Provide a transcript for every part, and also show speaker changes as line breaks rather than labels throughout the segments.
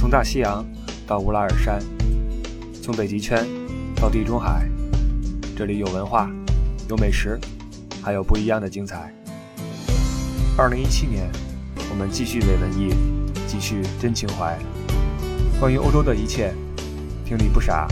从大西洋到乌拉尔山，从北极圈到地中海，这里有文化，有美食，还有不一样的精彩。二零一七年，我们继续伪文艺，继续真情怀。关于欧洲的一切，听你不傻，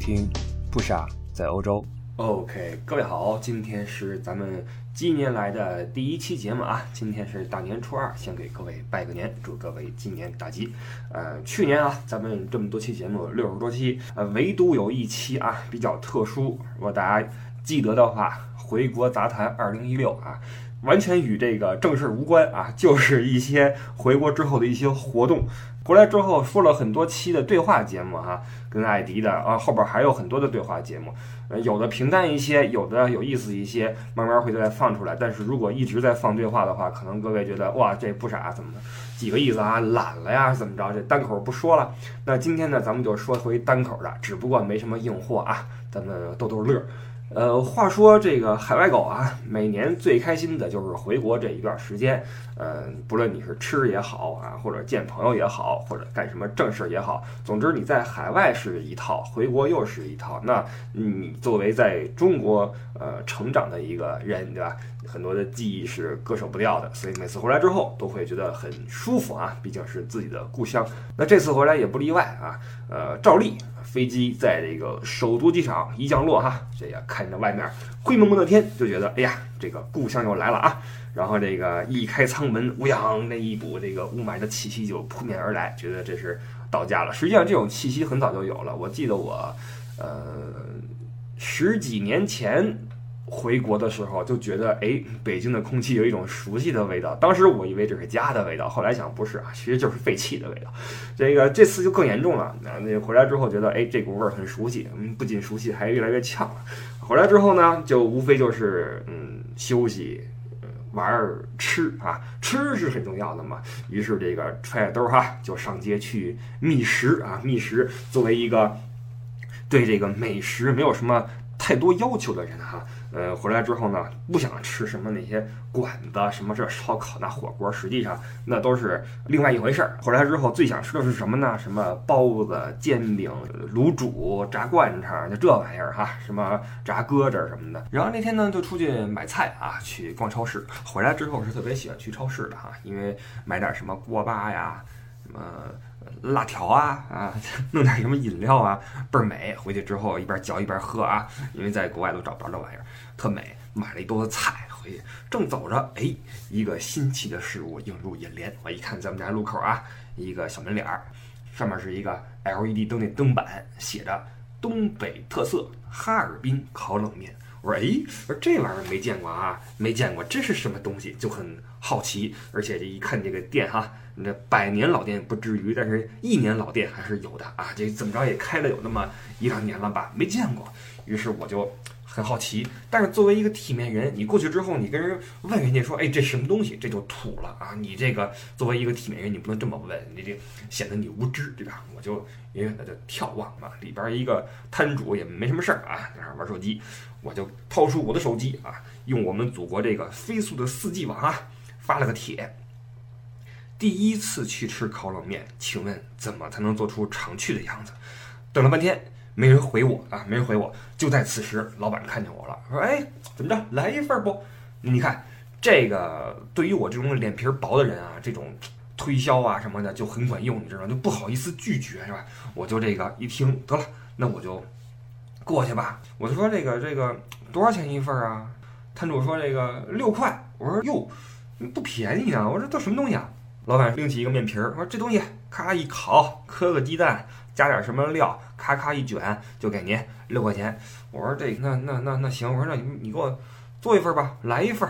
听不傻在欧洲。OK，各位好，今天是咱们今年来的第一期节目啊。今天是大年初二，先给各位拜个年，祝各位今年大吉。呃，去年啊，咱们这么多期节目，六十多期，呃，唯独有一期啊比较特殊，如果大家记得的话，《回国杂谈二零一六》啊，完全与这个正事无关啊，就是一些回国之后的一些活动。回来之后说了很多期的对话节目哈，跟艾迪的啊，后边还有很多的对话节目，呃，有的平淡一些，有的有意思一些，慢慢会再放出来。但是如果一直在放对话的话，可能各位觉得哇，这不傻怎么的，几个意思啊，懒了呀，怎么着？这单口不说了。那今天呢，咱们就说回单口的，只不过没什么硬货啊，咱们逗逗乐。呃，话说这个海外狗啊，每年最开心的就是回国这一段时间。呃，不论你是吃也好啊，或者见朋友也好，或者干什么正事也好，总之你在海外是一套，回国又是一套。那你作为在中国呃成长的一个人，对吧？很多的记忆是割舍不掉的，所以每次回来之后都会觉得很舒服啊，毕竟是自己的故乡。那这次回来也不例外啊。呃，照例飞机在这个首都机场一降落哈，这个看着外面灰蒙蒙的天，就觉得哎呀，这个故乡又来了啊。然后这个一开舱门，乌泱，那一股这个雾霾的气息就扑面而来，觉得这是到家了。实际上这种气息很早就有了，我记得我呃十几年前。回国的时候就觉得，哎，北京的空气有一种熟悉的味道。当时我以为这是家的味道，后来想不是啊，其实就是废气的味道。这个这次就更严重了。那那回来之后觉得，哎，这股味儿很熟悉，嗯，不仅熟悉，还越来越呛了。回来之后呢，就无非就是嗯休息、玩儿、吃啊，吃是很重要的嘛。于是这个揣着兜哈，就上街去觅食啊，觅食。作为一个对这个美食没有什么太多要求的人哈。呃，回来之后呢，不想吃什么那些馆子，什么这烧烤、那火锅，实际上那都是另外一回事儿。回来之后最想吃的是什么呢？什么包子、煎饼、卤煮、炸灌肠，就这玩意儿哈，什么炸鸽子什么的。然后那天呢，就出去买菜啊，去逛超市。回来之后是特别喜欢去超市的哈，因为买点什么锅巴呀，什么。辣条啊啊，弄点什么饮料啊，倍儿美。回去之后一边嚼一边喝啊，因为在国外都找不着这玩意儿，特美。买了一兜子菜回去，正走着，哎，一个新奇的事物映入眼帘。我一看咱们家路口啊，一个小门脸儿，上面是一个 LED 灯那灯板，写着东北特色哈尔滨烤冷面。我说哎，我说这玩意儿没见过啊，没见过，这是什么东西？就很好奇，而且这一看这个店哈，那百年老店不至于，但是一年老店还是有的啊。这怎么着也开了有那么一两年了吧？没见过，于是我就很好奇。但是作为一个体面人，你过去之后，你跟人问人家说，哎，这什么东西？这就土了啊！你这个作为一个体面人，你不能这么问，你这显得你无知，对吧？我就远远的就眺望嘛，里边一个摊主也没什么事儿啊，在那玩手机。我就掏出我的手机啊，用我们祖国这个飞速的四 G 网啊，发了个帖。第一次去吃烤冷面，请问怎么才能做出常去的样子？等了半天，没人回我啊，没人回我。就在此时，老板看见我了，说：“哎，怎么着，来一份不？你看这个，对于我这种脸皮薄的人啊，这种推销啊什么的就很管用，你知道？就不好意思拒绝，是吧？我就这个一听，得了，那我就。”过去吧，我就说这个这个多少钱一份啊？摊主说这个六块。我说哟，不便宜啊！我说这什么东西啊？老板拎起一个面皮儿，说这东西咔一烤，磕个鸡蛋，加点什么料，咔咔一卷就给您六块钱。我说这那那那那行，我说那你你给我做一份吧，来一份。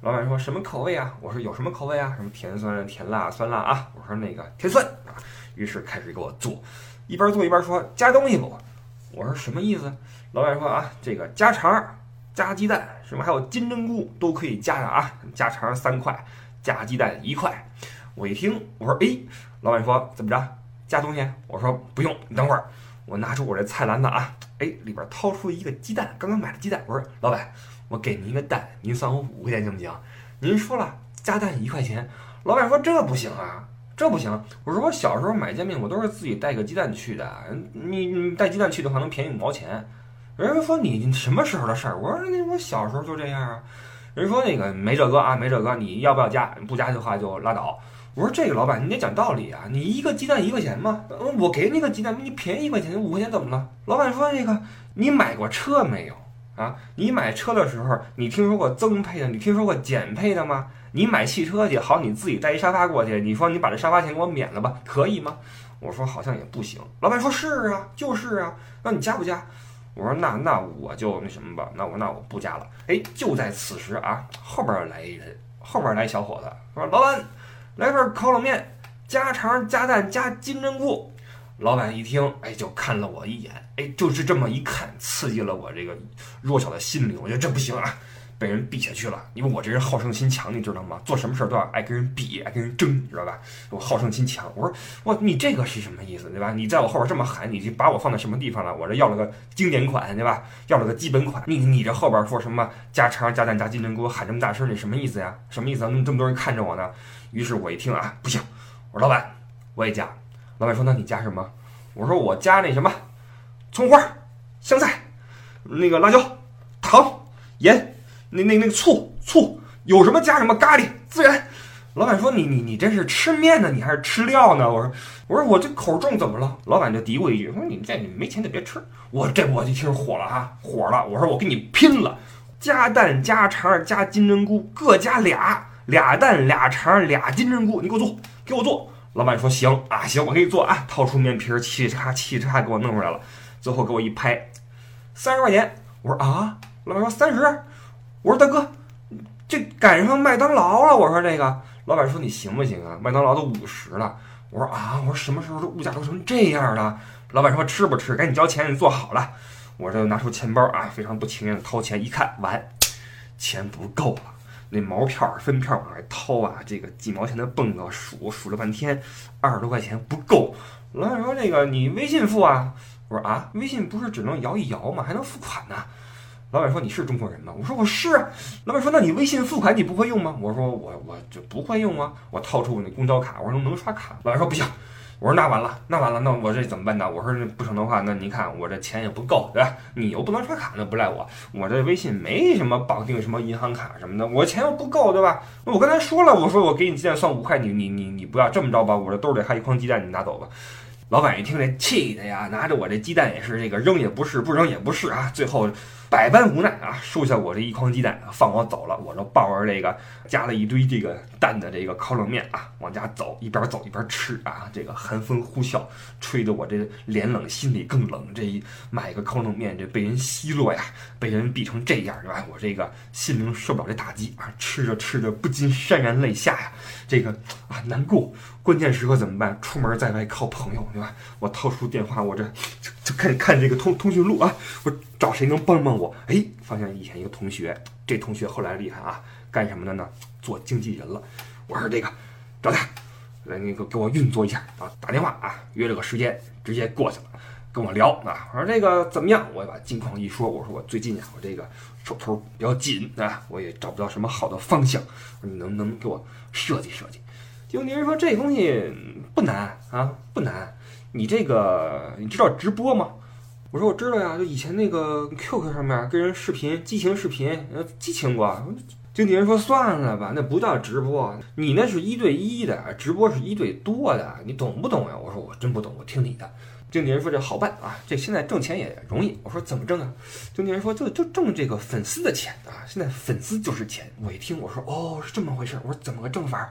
老板说什么口味啊？我说有什么口味啊？什么甜酸、甜辣、酸辣啊？我说那个甜酸。于是开始给我做，一边做一边说加东西不？我说什么意思？老板说啊，这个加肠、加鸡蛋，什么还有金针菇都可以加上啊。加肠三块，加鸡蛋一块。我一听，我说哎，老板说怎么着？加东西？我说不用，你等会儿，我拿出我这菜篮子啊，哎，里边掏出一个鸡蛋，刚刚买的鸡蛋。我说老板，我给您一个蛋，您算我五块钱行不行？您说了加蛋一块钱，老板说这不行啊，
这不行。我说我小时候买煎饼，我都是自己带个鸡蛋去的。你你带鸡蛋去的话，能便宜五毛钱。人家说你什么时候的事儿？我说那我小时候就这样啊。人说那个没这个啊，没这个，你要不要加？不加的话就拉倒。我说这个老板你得讲道理啊，你一个鸡蛋一块钱吗？我给你个鸡蛋，你便宜一块钱，五块钱怎么了？老板说这个你买过车没有啊？你买车的时候你听说过增配的，你听说过减配的吗？你买汽车去，好，你自己带一沙发过去，你说你把这沙发钱给我免了吧，可以吗？我说好像也不行。老板说是啊，就是啊，那你加不加？我说那那我就那什么吧，那我那我不加了。哎，就在此时啊，后边来一人，后边来小伙子说：“老板，来份烤冷面，加肠加蛋加金针菇。”老板一听，哎，就看了我一眼，哎，就是这么一看，刺激了我这个弱小的心灵。我觉得这不行啊。被人比下去了，因为我这人好胜心强，你知道吗？做什么事儿都要爱跟人比，爱跟人争，你知道吧？我好胜心强。我说，哇，你这个是什么意思，对吧？你在我后边这么喊，你就把我放在什么地方了？我这要了个经典款，对吧？要了个基本款。你你这后边说什么加肠加蛋加金针菇，喊这么大声，你什么意思呀？什么意思啊？那么这么多人看着我呢？于是我一听啊，不行，我说老板，我也加。老板说，那你加什么？我说我加那什么，葱花、香菜、那个辣椒、糖、盐。那那那个醋醋有什么加什么咖喱孜然，老板说你你你这是吃面呢，你还是吃料呢？我说我说我这口重怎么了？老板就嘀咕一句说你们这你们没钱就别吃。我这我就听火了啊火了！我说我跟你拼了，加蛋加肠加金针菇各加俩俩蛋俩肠俩金针菇，你给我做给我做。老板说行啊行，我给你做啊，掏出面皮儿嘁嚓嘁嚓给我弄出来了，最后给我一拍三十块钱。我说啊，老板说三十。我说大哥，这赶上麦当劳了。我说这个老板说你行不行啊？麦当劳都五十了。我说啊，我说什么时候这物价都成这样了？老板说吃不吃？赶紧交钱，你做好了。我这拿出钱包啊，非常不情愿的掏钱，一看完，钱不够了。那毛片分片往外掏啊，这个几毛钱的蹦子数数了半天，二十多块钱不够。老板说这个你微信付啊？我说啊，微信不是只能摇一摇吗？还能付款呢。老板说你是中国人吗？我说我是。老板说那你微信付款你不会用吗？我说我我就不会用啊。我掏出我那公交卡，我说能能刷卡。老板说不行。我说那完了，那完了，那我这怎么办呢？我说不成的话，那您看我这钱也不够，对吧？你又不能刷卡，那不赖我。我这微信没什么绑定什么银行卡什么的，我钱又不够，对吧？我刚才说了，我说我给你鸡蛋算五块，你你你你不要这么着吧？我这兜里还有一筐鸡蛋，你拿走吧。老板一听这气的呀，拿着我这鸡蛋也是这个扔也不是，不扔也不是啊，最后。百般无奈啊，收下我这一筐鸡蛋，放我走了。我就抱着这个加了一堆这个蛋的这个烤冷面啊，往家走，一边走一边吃啊。这个寒风呼啸，吹得我这脸冷心里更冷。这一买个烤冷面，这被人奚落呀，被人逼成这样，对吧？我这个心灵受不了这打击啊，吃着吃着不禁潸然泪下呀。这个啊难过，关键时刻怎么办？出门在外靠朋友，对吧？我掏出电话，我这就就开始看这个通通讯录啊，我找谁能帮帮我？哎，发现以前一个同学，这同学后来厉害啊，干什么的呢？做经纪人了。我说这个找他来，那个给我运作一下啊，打电话啊，约了个时间，直接过去了，跟我聊啊。我说这个怎么样？我把近况一说，我说我最近啊，我这个手头比较紧啊，我也找不到什么好的方向，你能不能给我设计设计？经纪人说这东西不难啊，不难。你这个你知道直播吗？我说我知道呀，就以前那个 QQ 上面跟人视频激情视频，呃，激情过。经纪人说算了吧，那不叫直播，你那是一对一的，直播是一对多的，你懂不懂呀？我说我真不懂，我听你的。经纪人说这好办啊，这现在挣钱也容易。我说怎么挣啊？经纪人说就就挣这个粉丝的钱啊，现在粉丝就是钱。我一听我说哦是这么回事，我说怎么个挣法？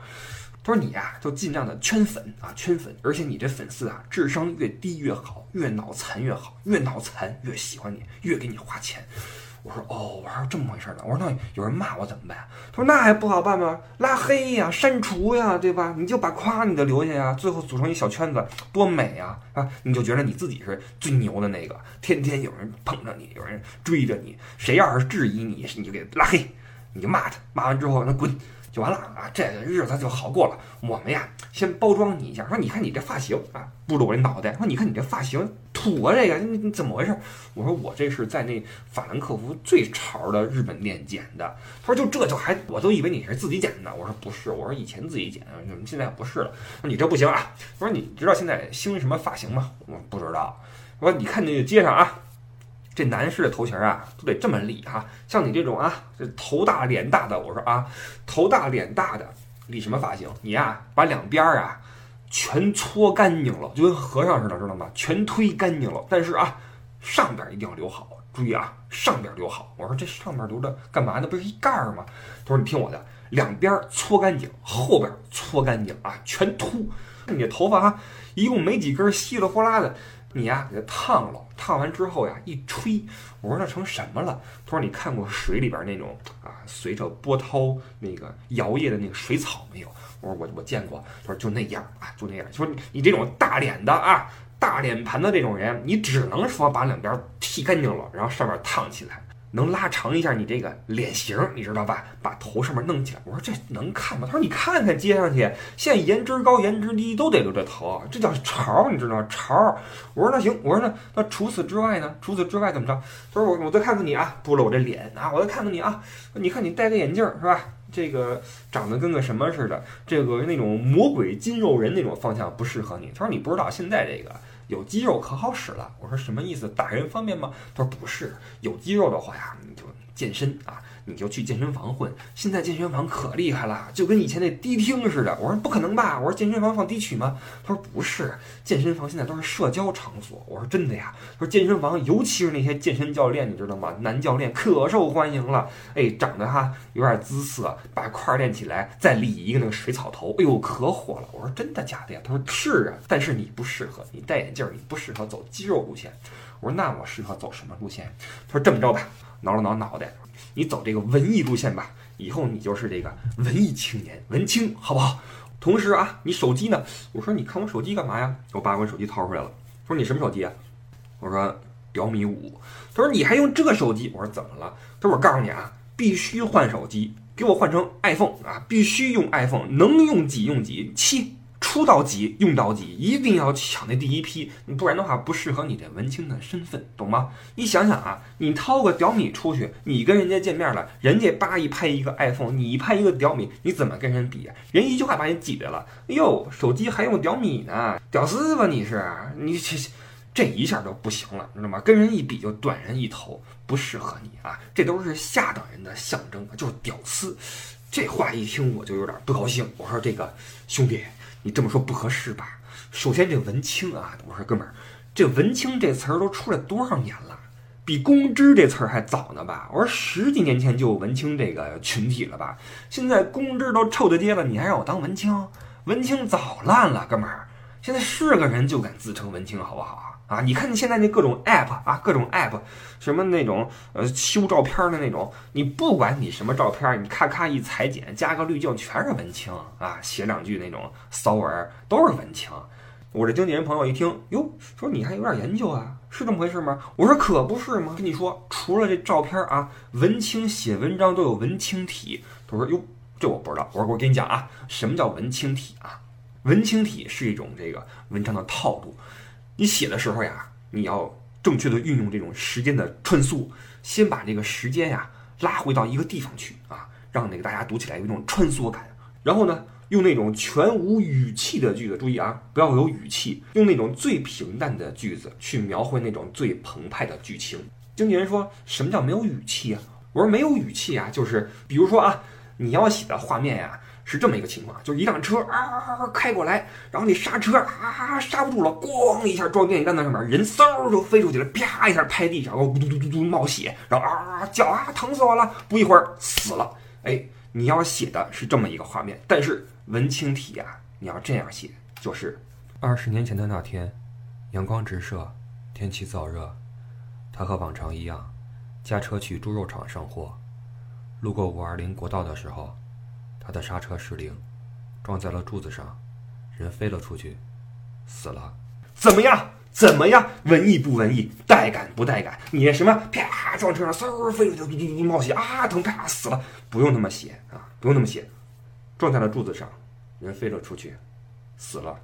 他说你呀，就尽量的圈粉啊，圈粉，而且你这粉丝啊，智商越低越好，越脑残越好，越脑残越喜欢你，越给你花钱。我说哦，我说这么回事儿呢。我说那有人骂我怎么办？他说那还不好办吗？拉黑呀，删除呀，对吧？你就把夸你的留下呀，最后组成一小圈子，多美呀啊！你就觉得你自己是最牛的那个，天天有人捧着你，有人追着你，谁要是质疑你，你就给拉黑，你就骂他，骂完之后那滚。就完了啊，这个日子就好过了。我们呀，先包装你一下，说你看你这发型啊，不如我这脑袋。说你看你这发型，土啊！这个你你怎么回事？我说我这是在那法兰克福最潮的日本店剪的。他说就这就还我都以为你是自己剪的。我说不是，我说以前自己剪，怎么现在不是了。说你这不行啊！我说你知道现在兴什么发型吗？我不知道。我说你看那个街上啊，这男士的头型啊都得这么理哈。像你这种啊，这头大脸大的，我说啊，头大脸大的理什么发型？你呀把两边啊。全搓干净了，就跟和尚似的，知道吗？全推干净了。但是啊，上边一定要留好，注意啊，上边留好。我说这上边留着干嘛呢？不是一盖儿吗？他说你听我的，两边搓干净，后边搓干净啊，全秃。你这头发哈，一共没几根，稀里哗啦的。你呀给它烫了，烫完之后呀一吹，我说那成什么了？他说你看过水里边那种啊，随着波涛那个摇曳的那个水草没有？我说我我见过，他说就那样啊，就那样。说你这种大脸的啊，大脸盘的这种人，你只能说把两边剃干净了，然后上面烫起来，能拉长一下你这个脸型，你知道吧？把头上面弄起来。我说这能看吗？他说你看看街上去，现在颜值高颜值低都得留这头，这叫潮，你知道吗？潮。我说那行，我说那那除此之外呢？除此之外怎么着？他说我我再看看你啊，拨了我这脸啊，我再看看你啊，你看你戴个眼镜是吧？这个长得跟个什么似的，这个那种魔鬼筋肉人那种方向不适合你。他说你不知道现在这个有肌肉可好使了。我说什么意思？打人方便吗？他说不是，有肌肉的话呀，你就健身啊。你就去健身房混，现在健身房可厉害了，就跟以前那迪厅似的。我说不可能吧？我说健身房放低曲吗？他说不是，健身房现在都是社交场所。我说真的呀？他说健身房，尤其是那些健身教练，你知道吗？男教练可受欢迎了。哎，长得哈有点姿色，把块儿练起来，再理一个那个水草头，哎呦可火了。我说真的假的呀？他说是啊，但是你不适合，你戴眼镜，你不适合走肌肉路线。我说那我适合走什么路线？他说这么着吧，挠了挠脑袋。你走这个文艺路线吧，以后你就是这个文艺青年，文青，好不好？同时啊，你手机呢？我说你看我手机干嘛呀？我把我手机掏出来了，他说你什么手机啊？我说小米五。他说你还用这手机？我说怎么了？他说我告诉你啊，必须换手机，给我换成 iPhone 啊，必须用 iPhone，能用几用几，七。出到几用到几，一定要抢那第一批，不然的话不适合你这文青的身份，懂吗？你想想啊，你掏个屌米出去，你跟人家见面了，人家叭一拍一个 iPhone，你一拍一个屌米，你怎么跟人比？人一句话把你挤兑了。哎呦，手机还用屌米呢，屌丝吧你是？你这这一下就不行了，知道吗？跟人一比就短人一头，不适合你啊！这都是下等人的象征，就是屌丝。这话一听我就有点不高兴，我说这个兄弟。你这么说不合适吧？首先，这文青啊，我说哥们儿，这文青这词儿都出来多少年了？比公知这词儿还早呢吧？我说十几年前就有文青这个群体了吧？现在公知都臭大街了，你还让我当文青？文青早烂了，哥们儿，现在是个人就敢自称文青，好不好？啊，你看你现在那各种 app 啊，各种 app，什么那种呃修照片的那种，你不管你什么照片，你咔咔一裁剪，加个滤镜，全是文青啊，写两句那种骚文都是文青。我这经纪人朋友一听，哟，说你还有点研究啊，是这么回事吗？我说可不是吗？跟你说，除了这照片啊，文青写文章都有文青体。他说哟，这我不知道。我说我跟你讲啊，什么叫文青体啊？文青体是一种这个文章的套路。你写的时候呀，你要正确的运用这种时间的穿梭，先把这个时间呀拉回到一个地方去啊，让那个大家读起来有一种穿梭感。然后呢，用那种全无语气的句子，注意啊，不要有语气，用那种最平淡的句子去描绘那种最澎湃的剧情。经纪人说什么叫没有语气啊？我说没有语气啊，就是比如说啊，你要写的画面呀。是这么一个情况，就是一辆车啊开过来，然后你刹车啊刹不住了，咣一下撞电线杆子上面，人嗖就飞出去了，啪一下拍地上，咕嘟嘟嘟嘟冒血，然后啊叫啊疼死我了，不一会儿死了。哎，你要写的是这么一个画面，但是文青体呀，你要这样写，就是
二十年前的那天，阳光直射，天气燥热，他和往常一样，驾车去猪肉厂上货，路过五二零国道的时候。他的刹车失灵，撞在了柱子上，人飞了出去，死了。
怎么样？怎么样？文艺不文艺？带感不带感？你什么？啪撞车上，嗖飞出去，滴滴滴冒血啊！疼！啪死了！不用那么写啊！不用那么写。撞在了柱子上，人飞了出去，死了。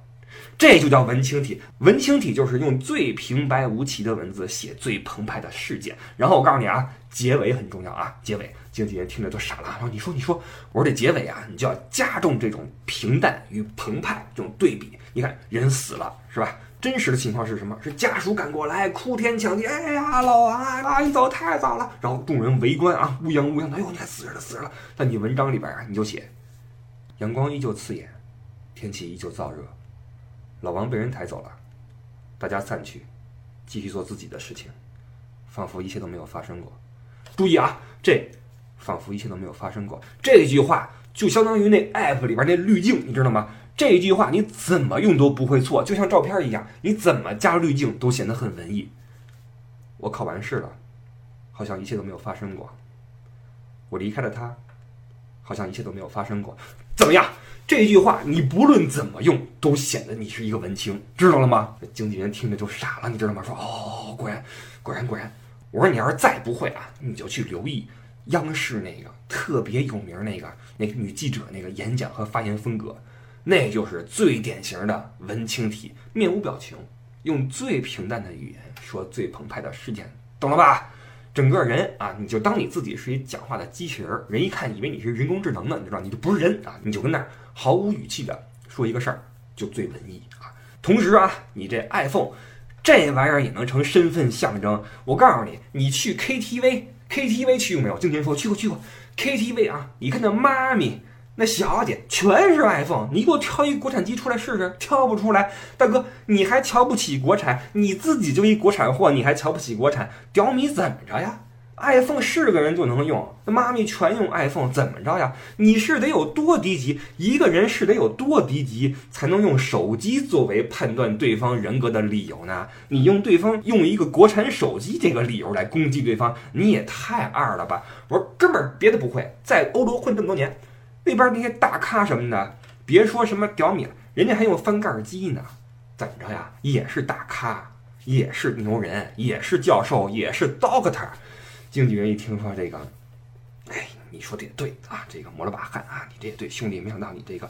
这就叫文青体。文青体就是用最平白无奇的文字写最澎湃的事件。然后我告诉你啊，结尾很重要啊，结尾经纪人听着都傻了。然后你说你说，我说这结尾啊，你就要加重这种平淡与澎湃这种对比。你看人死了是吧？真实的情况是什么？是家属赶过来，哭天抢地，哎呀，老王啊，你走太早了。然后众人围观啊，乌泱乌泱的，哎呦，你看死人了，死人了。但你文章里边啊，你就写，阳光依旧刺眼，天气依旧燥热，老王被人抬走了，大家散去，继续做自己的事情，仿佛一切都没有发生过。注意啊，这仿佛一切都没有发生过，这句话就相当于那 app 里边那滤镜，你知道吗？这句话你怎么用都不会错，就像照片一样，你怎么加滤镜都显得很文艺。我考完试了，好像一切都没有发生过。我离开了他，好像一切都没有发生过。怎么样？这句话你不论怎么用，都显得你是一个文青，知道了吗？经纪人听着就傻了，你知道吗？说哦，果然，果然，果然。我说你要是再不会啊，你就去留意央视那个特别有名那个那个女记者那个演讲和发言风格。那就是最典型的文青体，面无表情，用最平淡的语言说最澎湃的事件，懂了吧？整个人啊，你就当你自己是一讲话的机器人，人一看以为你是人工智能呢，你知道，你就不是人啊，你就跟那儿毫无语气的说一个事儿，就最文艺啊。同时啊，你这 iPhone 这玩意儿也能成身份象征。我告诉你，你去 KTV，KTV 去过没有？静天说去过去过 KTV 啊，你看那妈咪。那小姐全是 iPhone，你给我挑一国产机出来试试，挑不出来。大哥，你还瞧不起国产？你自己就一国产货，你还瞧不起国产？屌米怎么着呀？iPhone 是个人就能用，那妈咪全用 iPhone，怎么着呀？你是得有多低级？一个人是得有多低级才能用手机作为判断对方人格的理由呢？你用对方用一个国产手机这个理由来攻击对方，你也太二了吧？我说哥们儿，别的不会，在欧洲混这么多年。那边那些大咖什么的，别说什么屌米了，人家还用翻盖机呢，怎么着呀？也是大咖，也是牛人，也是教授，也是 doctor。经纪人一听说这个，哎，你说的也对啊，这个抹了把汗啊，你这也对，兄弟，没想到你这个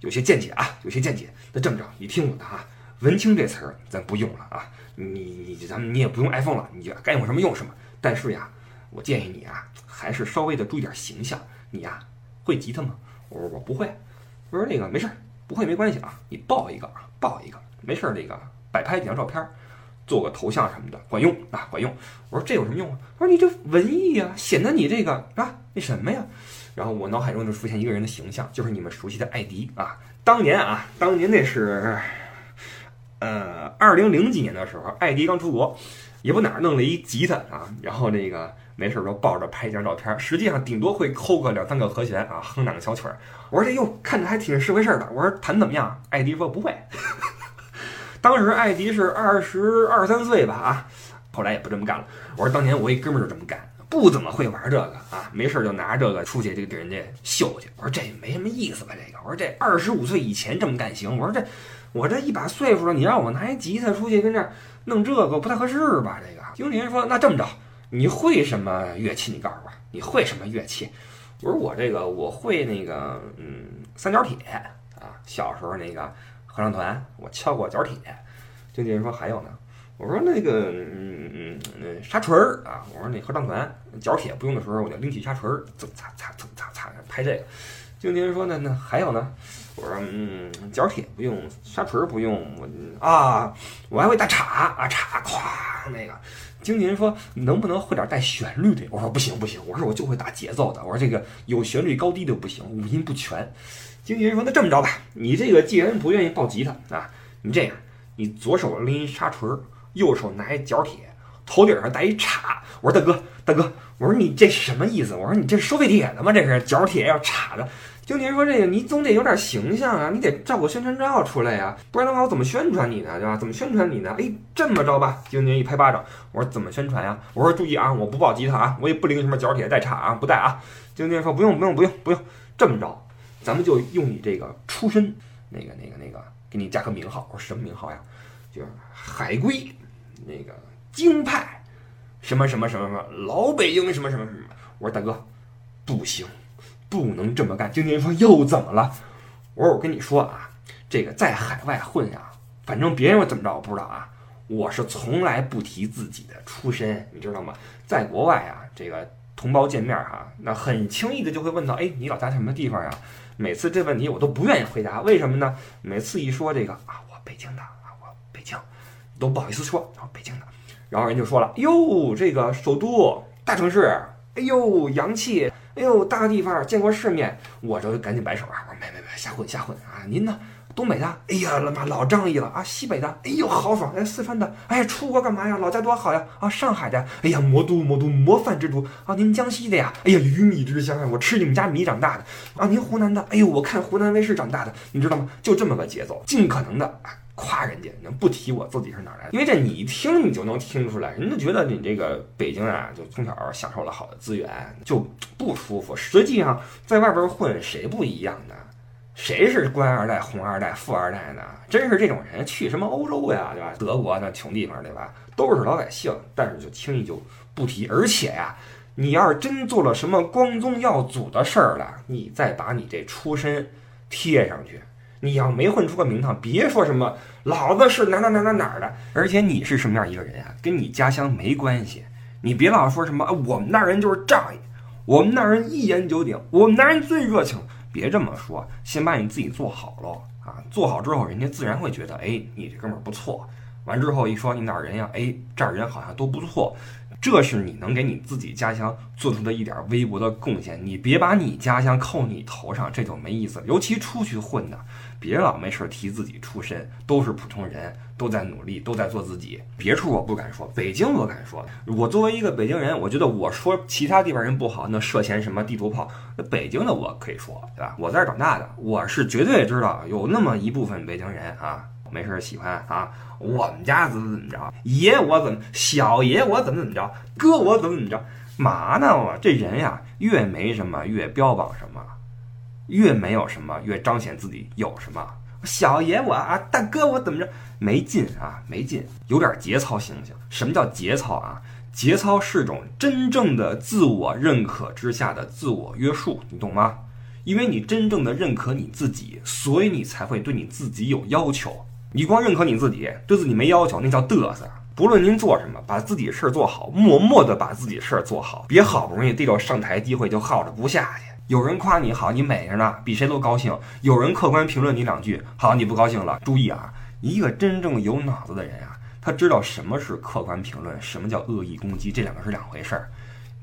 有些见解啊，有些见解。那这么着，你听我的啊，文青这词儿咱不用了啊，你你咱们你也不用 iPhone 了，你就该用什么用什么。但是呀，我建议你啊，还是稍微的注意点形象，你呀。会吉他吗？我说我不会。我说那个没事儿，不会没关系啊。你抱一个啊，抱一个，没事儿。那个摆拍几张照片，做个头像什么的，管用啊，管用。我说这有什么用啊？他说你这文艺呀，显得你这个啊那什么呀。然后我脑海中就出现一个人的形象，就是你们熟悉的艾迪啊。当年啊，当年那是呃二零零几年的时候，艾迪刚出国，也不哪儿弄了一吉他啊，然后那个。没事儿就抱着拍一张照片，实际上顶多会抠个两三个和弦啊，哼两个小曲儿。我说这又看着还挺是回事儿的。我说弹怎么样？艾迪说不会。当时艾迪是二十二三岁吧啊，后来也不这么干了。我说当年我一哥们儿就这么干，不怎么会玩这个啊，没事儿就拿这个出去就给人家秀去。我说这没什么意思吧？这个我说这二十五岁以前这么干行。我说这我这一把岁数了，你让我拿一吉他出去跟这弄这个不太合适吧？这个经理人说那这么着。你会什么乐器？你告诉我，你会什么乐器？我说我这个我会那个嗯三角铁啊，小时候那个合唱团我敲过角铁。经纪人说还有呢，我说那个嗯嗯沙锤儿啊，我说那合唱团角铁不用的时候我就拎起沙锤儿，蹭擦擦蹭擦擦拍这个。经纪人说那那还有呢，我说嗯角铁不用，沙锤儿不用，我啊我还会打镲啊镲咵那个。经纪人说：“能不能会点带旋律的？”我说：“不行不行，我说我就会打节奏的。我说这个有旋律高低的不行，五音不全。”经纪人说：“那这么着吧，你这个既然不愿意抱吉他啊，你这样，你左手拎一沙锤，右手拿一角铁，头顶上带一叉。”我说：“大哥大哥，我说你这什么意思？我说你这是收废铁的吗？这是角铁要叉的。”经纪人说：“这个你总得有点形象啊，你得照个宣传照出来呀，不然的话我怎么宣传你呢？对吧？怎么宣传你呢？哎，这么着吧。”经纪人一拍巴掌，我说：“怎么宣传呀？”我说：“注意啊，我不抱吉他啊，我也不拎什么角铁带叉啊，不带啊。”经纪人说：“不用不用不用不用，这么着，咱们就用你这个出身，那个那个那个，给你加个名号。我说什么名号呀？就是海归，那个京派，什么什么什么什么，老北京什么什么什么。”我说：“大哥，不行。”不能这么干！经纪人说：“又怎么了？”我说：“我跟你说啊，这个在海外混呀，反正别人怎么着我不知道啊，我是从来不提自己的出身，你知道吗？在国外啊，这个同胞见面哈，那很轻易的就会问到，哎，你老家什么地方呀？每次这问题我都不愿意回答，为什么呢？每次一说这个啊，我北京的啊，我北京，都不好意思说，然后北京的，然后人就说了，哟，这个首都大城市，哎呦，洋气。哎呦，大地方见过世面，我就赶紧摆手啊！我说没没没，瞎混瞎混啊！您呢？东北的？哎呀，他妈老仗义了啊！西北的？哎呦，豪爽！哎，四川的？哎，出国干嘛呀？老家多好呀！啊，上海的？哎呀，魔都魔都模范之都啊！您江西的呀？哎呀，鱼米之乡啊！我吃你们家米长大的啊！您湖南的？哎呦，我看湖南卫视长大的，你知道吗？就这么个节奏，尽可能的。夸人家，能不提我自己是哪来的？因为这你一听你就能听出来，人家觉得你这个北京啊，就从小享受了好的资源，就不舒服。实际上在外边混，谁不一样的？谁是官二代、红二代、富二代呢？真是这种人去什么欧洲呀，对吧？德国那穷地方，对吧？都是老百姓，但是就轻易就不提。而且呀，你要是真做了什么光宗耀祖的事儿了，你再把你这出身贴上去。你要没混出个名堂，别说什么老子是哪哪哪哪哪儿的，而且你是什么样一个人啊，跟你家乡没关系。你别老说什么我们那人就是仗义，我们那人一言九鼎，我们那人最热情。别这么说，先把你自己做好喽啊！做好之后，人家自然会觉得，哎，你这哥们儿不错。完之后一说你哪儿人呀？哎，这儿人好像都不错。这是你能给你自己家乡做出的一点微薄的贡献，你别把你家乡扣你头上，这就没意思。尤其出去混的，别老没事提自己出身，都是普通人，都在努力，都在做自己。别处我不敢说，北京我敢说。我作为一个北京人，我觉得我说其他地方人不好，那涉嫌什么地图炮？那北京的我可以说，对吧？我在这长大的，我是绝对知道有那么一部分北京人啊。没事喜欢啊，我们家怎么怎么着，爷我怎么，小爷我怎么怎么着，哥我怎么怎么着，嘛呢？我这人呀，越没什么越标榜什么，越没有什么越彰显自己有什么。小爷我啊，大哥我怎么着，没劲啊，没劲，有点节操行不行？什么叫节操啊？节操是种真正的自我认可之下的自我约束，你懂吗？因为你真正的认可你自己，所以你才会对你自己有要求。你光认可你自己，对自己没要求，那叫嘚瑟。不论您做什么，把自己事儿做好，默默的把自己事儿做好，别好不容易逮着上台机会就耗着不下去。有人夸你好，你美着呢，比谁都高兴；有人客观评论你两句，好，你不高兴了。注意啊，一个真正有脑子的人啊，他知道什么是客观评论，什么叫恶意攻击，这两个是两回事儿。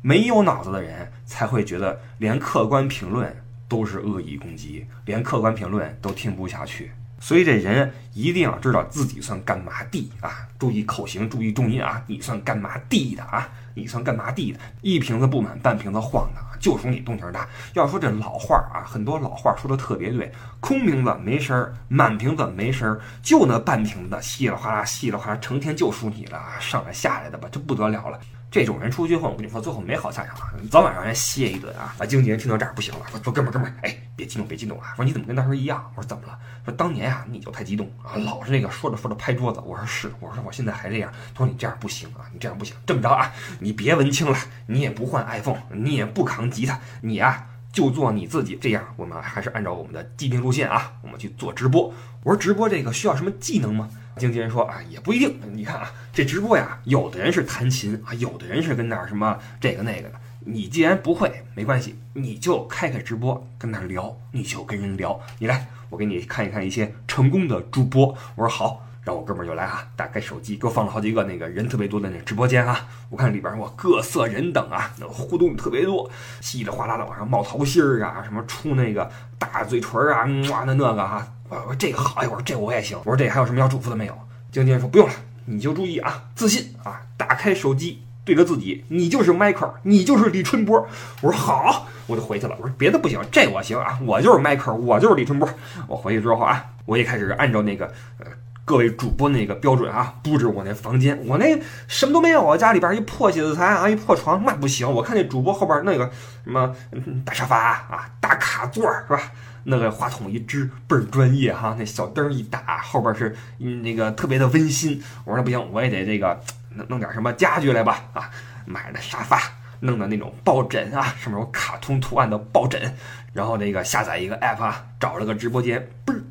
没有脑子的人才会觉得连客观评论都是恶意攻击，连客观评论都听不下去。所以这人一定要知道自己算干嘛地啊！注意口型，注意重音啊！你算干嘛地的啊？你算干嘛地的？一瓶子不满半瓶子晃的，就属你动静大。要说这老话啊，很多老话说的特别对，空瓶子没声儿，满瓶子没声儿，就那半瓶子稀里哗啦，稀里哗啦，成天就属你了，上来下来的吧，这不得了了。这种人出去混，我跟你说，最后没好下场！早晚让人歇一顿啊！把经纪人听到这儿不行了，说说哥们儿哥们儿，哎，别激动别激动啊！说你怎么跟当时一样？我说怎么了？说当年啊你就太激动啊，老是那个说着说着拍桌子。我说是，我说我现在还这样。他说你这样不行啊，你这样不行。这么着啊，你别文青了，你也不换 iPhone，你也不扛吉他，你啊就做你自己。这样我们还是按照我们的既定路线啊，我们去做直播。我说直播这个需要什么技能吗？经纪人说啊，也不一定。你看啊，这直播呀，有的人是弹琴啊，有的人是跟那儿什么这个那个的。你既然不会，没关系，你就开开直播，跟那儿聊，你就跟人聊。你来，我给你看一看一些成功的主播。我说好，然后我哥们儿就来啊，打开手机给我放了好几个那个人特别多的那直播间啊。我看里边我各色人等啊，那互动特别多，稀里哗啦的往上冒桃心儿啊，什么出那个大嘴唇啊，哇那那个哈。我说这个好，哎，我说这我也行。我说这还有什么要嘱咐的没有？经纪人说不用了，你就注意啊，自信啊，打开手机对着自己，你就是迈克尔，你就是李春波。我说好，我就回去了。我说别的不行，这我行啊，我就是迈克尔，我就是李春波。我回去之后啊，我一开始按照那个呃各位主播那个标准啊布置我那房间。我那什么都没有，啊家里边一破写字台啊，一破床，那不行。我看那主播后边那个什么大沙发啊，大卡座是吧？那个话筒一支倍儿专业哈，那小灯一打，后边是那个特别的温馨。我说那不行，我也得这个弄弄点什么家具来吧啊！买的沙发，弄的那种抱枕啊，上面有卡通图案的抱枕，然后那个下载一个 app 啊，找了个直播间，嘣儿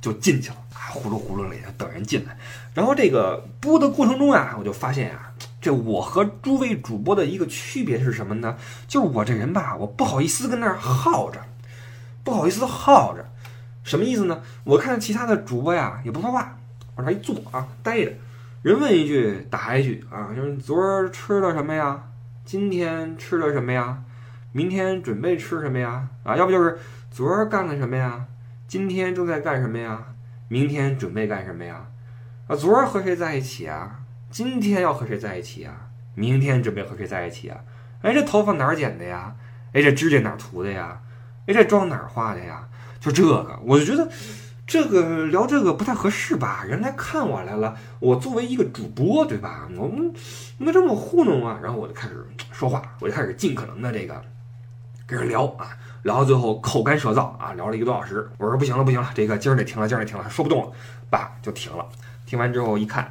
就进去了，呼噜呼噜的等人进来。然后这个播的过程中啊，我就发现啊，这我和诸位主播的一个区别是什么呢？就是我这人吧，我不好意思跟那儿耗着，不好意思耗着，什么意思呢？我看其他的主播呀也不说话，往那一坐啊，待着，人问一句答一句啊，就是昨儿吃了什么呀？今天吃了什么呀？明天准备吃什么呀？啊，要不就是昨儿干了什么呀？今天正在干什么呀？明天准备干什么呀？啊，昨儿和谁在一起啊？今天要和谁在一起啊？明天准备和谁在一起啊？哎，这头发哪儿剪的呀？哎，这指甲哪儿涂的呀？哎，这妆哪儿画的呀？就这个，我就觉得这个聊这个不太合适吧？人来看我来了，我作为一个主播，对吧？我们应该这么糊弄啊？然后我就开始说话，我就开始尽可能的这个跟人聊啊，聊到最后口干舌燥啊，聊了一个多小时。我说不行了，不行了，这个今儿得停了，今儿得停了，说不动了，叭就停了。听完之后一看，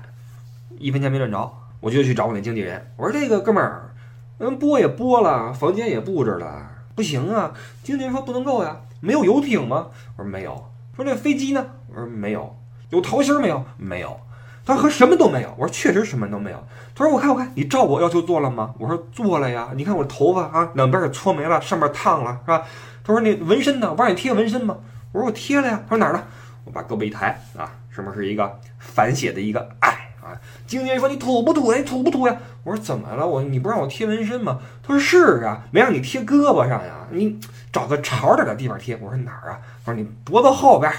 一分钱没赚着，我就去找我那经纪人。我说：“这个哥们儿，嗯，播也播了，房间也布置了，不行啊。”经纪人说：“不能够呀，没有游艇吗？”我说：“没有。”说：“那飞机呢？”我说：“没有。”有桃心没有？没有。他和什么都没有。我说：“确实什么都没有。”他说：“我看我看，你照我要求做了吗？”我说：“做了呀。你看我头发啊，两边给搓没了，上面烫了，是吧？”他说：“那纹身呢？我让你贴纹身吗？”我说：“我贴了呀。”他说：“哪儿呢？”我把胳膊一抬啊，上面是一个反写的一个爱啊。经纪人说：“你土不土呀？你土不土呀？”我说：“怎么了？我你不让我贴纹身吗？”他说：“是啊，没让你贴胳膊上呀，你找个潮点的地方贴。”我说：“哪儿啊？”他说：“你脖子后边，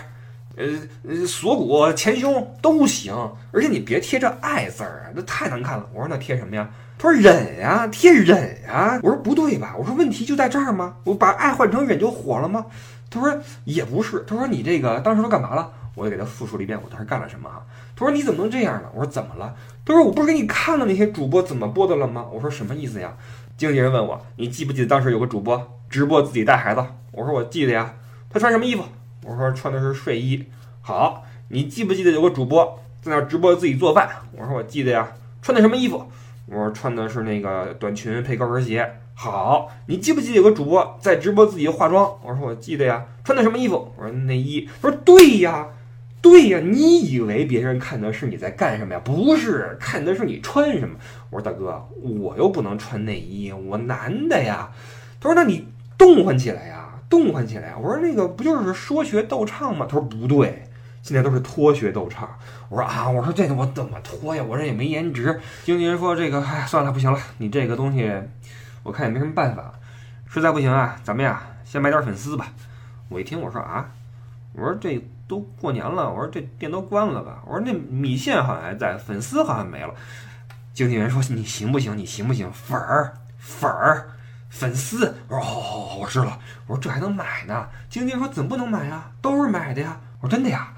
呃，锁骨、前胸都行，而且你别贴这爱字儿啊，那太难看了。”我说：“那贴什么呀？”他说：“忍呀，贴忍呀。”我说：“不对吧？”我说：“问题就在这儿吗？我把爱换成忍就火了吗？”他说也不是，他说你这个当时都干嘛了？我就给他复述了一遍我当时干了什么啊。他说你怎么能这样呢？我说怎么了？他说我不是给你看了那些主播怎么播的了吗？我说什么意思呀？经纪人问我你记不记得当时有个主播直播自己带孩子？我说我记得呀。他穿什么衣服？我说穿的是睡衣。好，你记不记得有个主播在那直播自己做饭？我说我记得呀。穿的什么衣服？我说穿的是那个短裙配高跟鞋。好，你记不记得有个主播在直播自己化妆？我说我记得呀，穿的什么衣服？我说内衣。他说对呀，对呀，你以为别人看的是你在干什么呀？不是，看的是你穿什么。我说大哥，我又不能穿内衣，我男的呀。他说那你动换起来呀，动换起来。我说那个不就是说学逗唱吗？他说不对，现在都是脱学逗唱。我说啊，我说这个我怎么脱呀？我这也没颜值。经纪人说这个，哎，算了，不行了，你这个东西。我看也没什么办法，实在不行啊，咱们呀先买点粉丝吧。我一听我说啊，我说这都过年了，我说这店都关了吧，我说那米线好像还在，粉丝好像没了。经纪人说你行不行？你行不行？粉儿粉儿粉丝。我说哦，我知道。我说这还能买呢？经纪人说怎么不能买啊？都是买的呀。我说真的呀。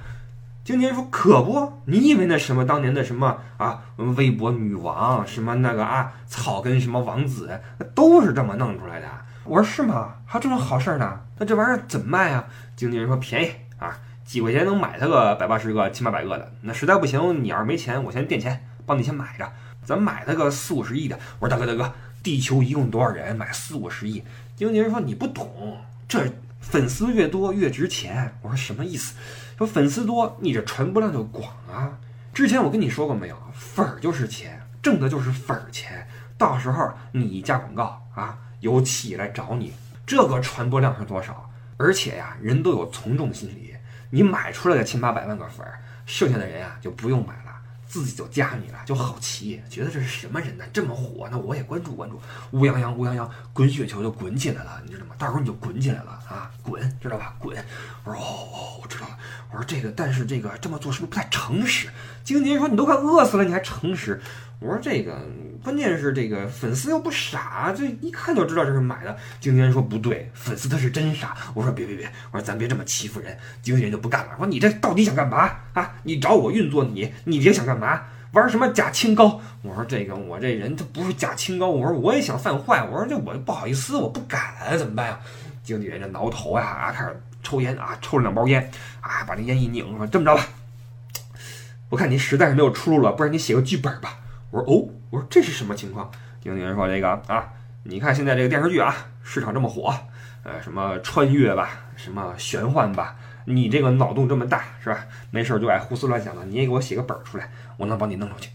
经纪人说：“可不，你以为那什么当年的什么啊，微博女王什么那个啊，草根什么王子，都是这么弄出来的。”我说：“是吗？还有这种好事呢？那这玩意儿怎么卖啊？”经纪人说：“便宜啊，几块钱能买它个百八十个、七八百个的。那实在不行，你要是没钱，我先垫钱，帮你先买着。咱买它个四五十亿的。”我说：“大哥，大哥，地球一共多少人？买四五十亿？”经纪人说：“你不懂，这粉丝越多越值钱。”我说：“什么意思？”说粉丝多，你这传播量就广啊！之前我跟你说过没有？粉儿就是钱，挣的就是粉儿钱。到时候你加广告啊，有企业来找你，这个传播量是多少？而且呀，人都有从众心理，你买出来的千八百万个粉儿，剩下的人啊就不用买了。自己就加你了，就好奇，觉得这是什么人呢？这么火，那我也关注关注。乌泱泱，乌泱泱，滚雪球就滚起来了，你知道吗？到时候你就滚起来了啊，滚，知道吧？滚！我说哦哦，我知道了。我说这个，但是这个这么做是不是不太诚实？经纪人说你都快饿死了，你还诚实？我说这个，关键是这个粉丝又不傻，这一看就知道这是买的。经纪人说不对，粉丝他是真傻。我说别别别，我说咱别这么欺负人。经纪人就不干了，说你这到底想干嘛啊？你找我运作你，你别想干嘛？玩什么假清高？我说这个我这人他不是假清高。我说我也想犯坏。我说这我不好意思，我不敢，怎么办呀？经纪人这挠头呀啊，开始抽烟啊，抽了两包烟啊，把那烟一拧，说这么着吧，我看你实在是没有出路了，不然你写个剧本吧。我说哦，我说这是什么情况？经纪人说这个啊，你看现在这个电视剧啊，市场这么火，呃，什么穿越吧，什么玄幻吧，你这个脑洞这么大是吧？没事就爱胡思乱想的，你也给我写个本儿出来，我能帮你弄出去。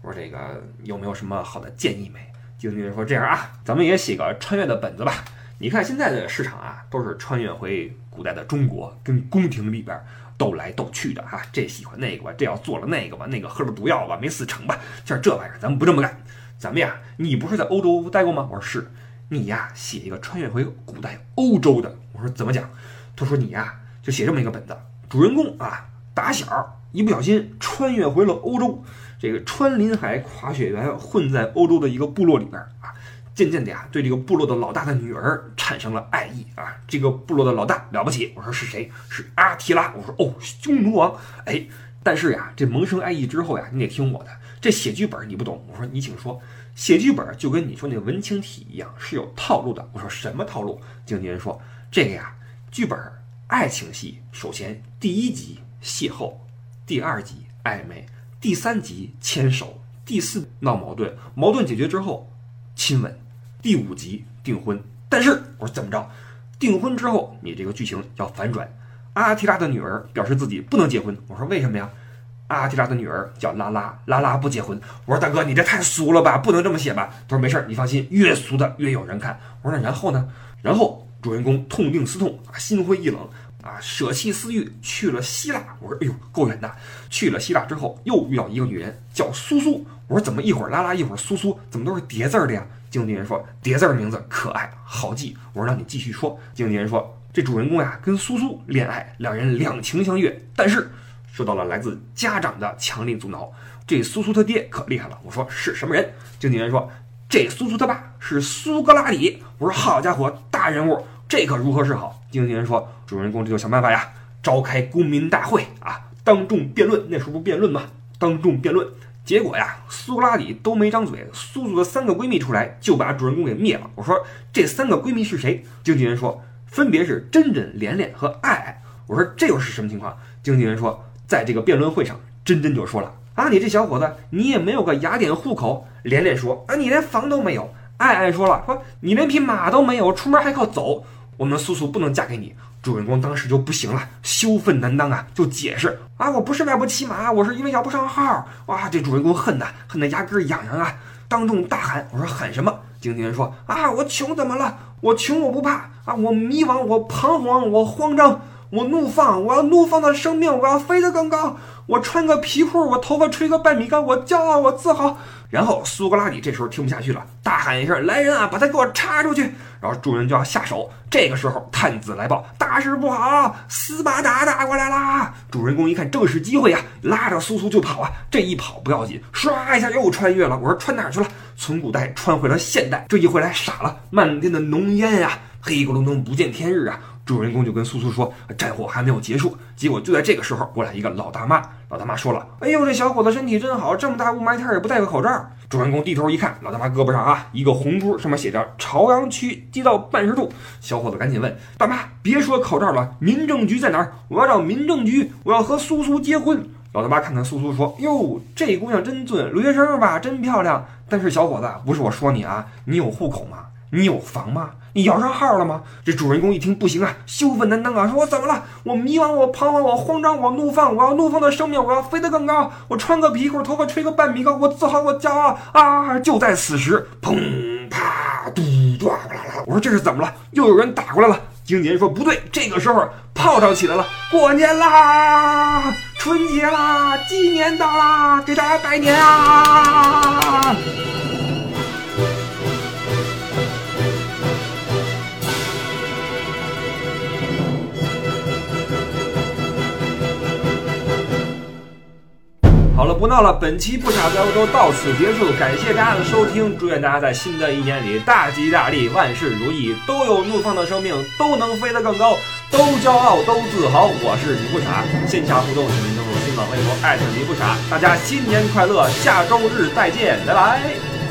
我说这个有没有什么好的建议没？经纪人说这样啊，咱们也写个穿越的本子吧。你看现在的市场啊，都是穿越回古代的中国，跟宫廷里边斗来斗去的哈。这喜欢那个吧，这要做了那个吧，那个喝了毒药吧，没死成吧？像这玩意儿，咱们不这么干。咱们呀，你不是在欧洲待过吗？我说是。你呀，写一个穿越回古代欧洲的。我说怎么讲？他说你呀，就写这么一个本子。主人公啊，打小一不小心穿越回了欧洲，这个穿林海，跨雪原，混在欧洲的一个部落里边啊。渐渐的呀，对这个部落的老大的女儿产生了爱意啊。这个部落的老大了不起。我说是谁？是阿提拉。我说哦，匈奴王。哎，但是呀，这萌生爱意之后呀，你得听我的。这写剧本你不懂。我说你请说。写剧本就跟你说那文青体一样，是有套路的。我说什么套路？经纪人说这个呀，剧本爱情戏，首先第一集邂逅，第二集暧昧，第三集牵手，第四闹矛盾，矛盾解决之后亲吻，第五集订婚。但是我说怎么着？订婚之后你这个剧情要反转，阿提拉的女儿表示自己不能结婚。我说为什么呀？阿提拉的女儿叫拉拉，拉拉不结婚。我说大哥，你这太俗了吧，不能这么写吧？他说没事，你放心，越俗的越有人看。我说那然后呢？然后主人公痛定思痛，心灰意冷啊，舍弃私欲去了希腊。我说哎呦，够远的。去了希腊之后，又遇到一个女人叫苏苏。我说怎么一会儿拉拉，一会儿苏苏，怎么都是叠字儿的呀？经纪人说叠字儿名字可爱好记。我说让你继续说。经纪人说这主人公呀跟苏苏恋爱，两人两情相悦，但是。受到了来自家长的强力阻挠，这苏苏他爹可厉害了。我说是什么人？经纪人说这苏苏他爸是苏格拉底。我说好家伙，大人物，这可如何是好？经纪人说主人公这就想办法呀，召开公民大会啊，当众辩论。那时候不辩论吗？当众辩论，结果呀，苏格拉底都没张嘴，苏苏的三个闺蜜出来就把主人公给灭了。我说这三个闺蜜是谁？经纪人说分别是真真、连连和爱爱。我说这又是什么情况？经纪人说。在这个辩论会上，真真就说了啊，你这小伙子，你也没有个雅典户口。连连说啊，你连房都没有。爱爱说了，说你连匹马都没有，出门还靠走。我们苏苏不能嫁给你。主人公当时就不行了，羞愤难当啊，就解释啊，我不是买不起马，我是因为摇不上号。哇，这主人公恨呐，恨得牙根痒痒啊，当众大喊，我说喊什么？经纪人说啊，我穷怎么了？我穷我不怕啊，我迷茫，我彷徨，我慌张。我怒放，我要怒放的生命，我要飞得更高。我穿个皮裤，我头发吹个半米高，我骄傲，我自豪。然后苏格拉底这时候听不下去了，大喊一声：“来人啊，把他给我插出去！”然后众人就要下手。这个时候探子来报：“大事不好，斯巴达打过来啦！”主人公一看正是机会呀，拉着苏苏就跑啊。这一跑不要紧，唰一下又穿越了。我说穿哪去了？从古代穿回了现代。这一回来傻了，漫天的浓烟呀，黑咕隆咚不见天日啊。主人公就跟苏苏说：“战火还没有结束。”结果就在这个时候，过来一个老大妈。老大妈说了：“哎呦，这小伙子身体真好，这么大雾霾天也不戴个口罩。”主人公低头一看，老大妈胳膊上啊一个红珠，上面写着“朝阳区街道办事处”。小伙子赶紧问大妈：“别说口罩了，民政局在哪儿？我要找民政局，我要和苏苏结婚。”老大妈看看苏苏说：“哟，这姑娘真俊，留学生吧，真漂亮。但是小伙子，不是我说你啊，你有户口吗？你有房吗？”你摇上号了吗？这主人公一听不行啊，羞愤难当啊，说我怎么了？我迷茫，我彷徨，我慌张，我怒放，我要怒放的生命，我要飞得更高。我穿个皮裤，头发吹个半米高，我自豪，我骄傲啊！就在此时，砰啪嘟唰啦啦，我说这是怎么了？又有人打过来了。经纪人说不对，这个时候炮仗起来了，过年啦，春节啦，鸡年到啦，给大家拜年啊！好了，不闹了，本期不傻在欧洲到此结束，感谢大家的收听，祝愿大家在新的一年里大吉大利，万事如意，都有怒放的生命，都能飞得更高，都骄傲，都自豪。我是你不傻，线下互动请您登录新浪微博艾特你不傻，大家新年快乐，下周日再见，拜拜。